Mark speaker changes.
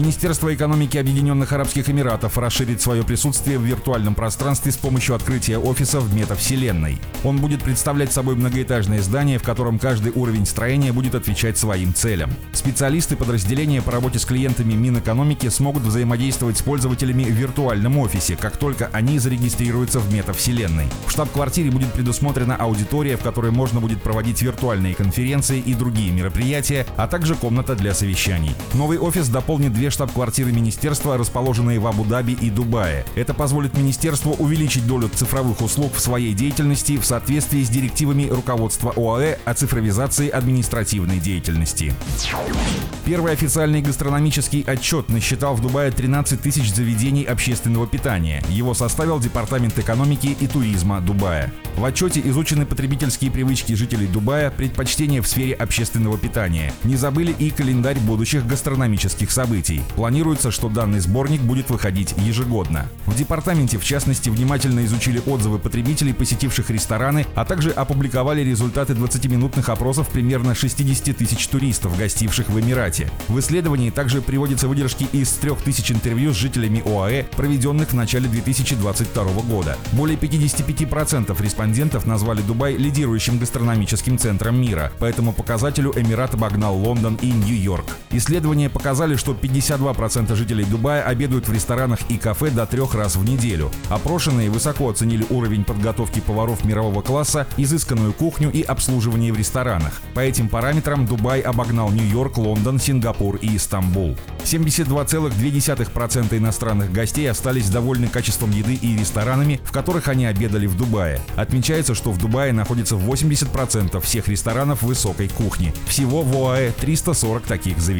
Speaker 1: Министерство экономики Объединенных Арабских Эмиратов расширит свое присутствие в виртуальном пространстве с помощью открытия офиса в метавселенной. Он будет представлять собой многоэтажное здание, в котором каждый уровень строения будет отвечать своим целям. Специалисты подразделения по работе с клиентами Минэкономики смогут взаимодействовать с пользователями в виртуальном офисе, как только они зарегистрируются в метавселенной. В штаб-квартире будет предусмотрена аудитория, в которой можно будет проводить виртуальные конференции и другие мероприятия, а также комната для совещаний. Новый офис дополнит две штаб-квартиры министерства, расположенные в Абу-Даби и Дубае. Это позволит министерству увеличить долю цифровых услуг в своей деятельности в соответствии с директивами руководства ОАЭ о цифровизации административной деятельности. Первый официальный гастрономический отчет насчитал в Дубае 13 тысяч заведений общественного питания. Его составил Департамент экономики и туризма Дубая. В отчете изучены потребительские привычки жителей Дубая, предпочтения в сфере общественного питания. Не забыли и календарь будущих гастрономических событий. Планируется, что данный сборник будет выходить ежегодно. В департаменте, в частности, внимательно изучили отзывы потребителей, посетивших рестораны, а также опубликовали результаты 20-минутных опросов примерно 60 тысяч туристов, гостивших в Эмирате. В исследовании также приводятся выдержки из 3000 интервью с жителями ОАЭ, проведенных в начале 2022 года. Более 55% респондентов назвали Дубай лидирующим гастрономическим центром мира. По этому показателю Эмират обогнал Лондон и Нью-Йорк. Исследования показали, что 52% жителей Дубая обедают в ресторанах и кафе до трех раз в неделю. Опрошенные высоко оценили уровень подготовки поваров мирового класса, изысканную кухню и обслуживание в ресторанах. По этим параметрам Дубай обогнал Нью-Йорк, Лондон, Сингапур и Стамбул. 72,2% иностранных гостей остались довольны качеством еды и ресторанами, в которых они обедали в Дубае. Отмечается, что в Дубае находится 80% всех ресторанов высокой кухни. Всего в ОАЭ 340 таких заведений.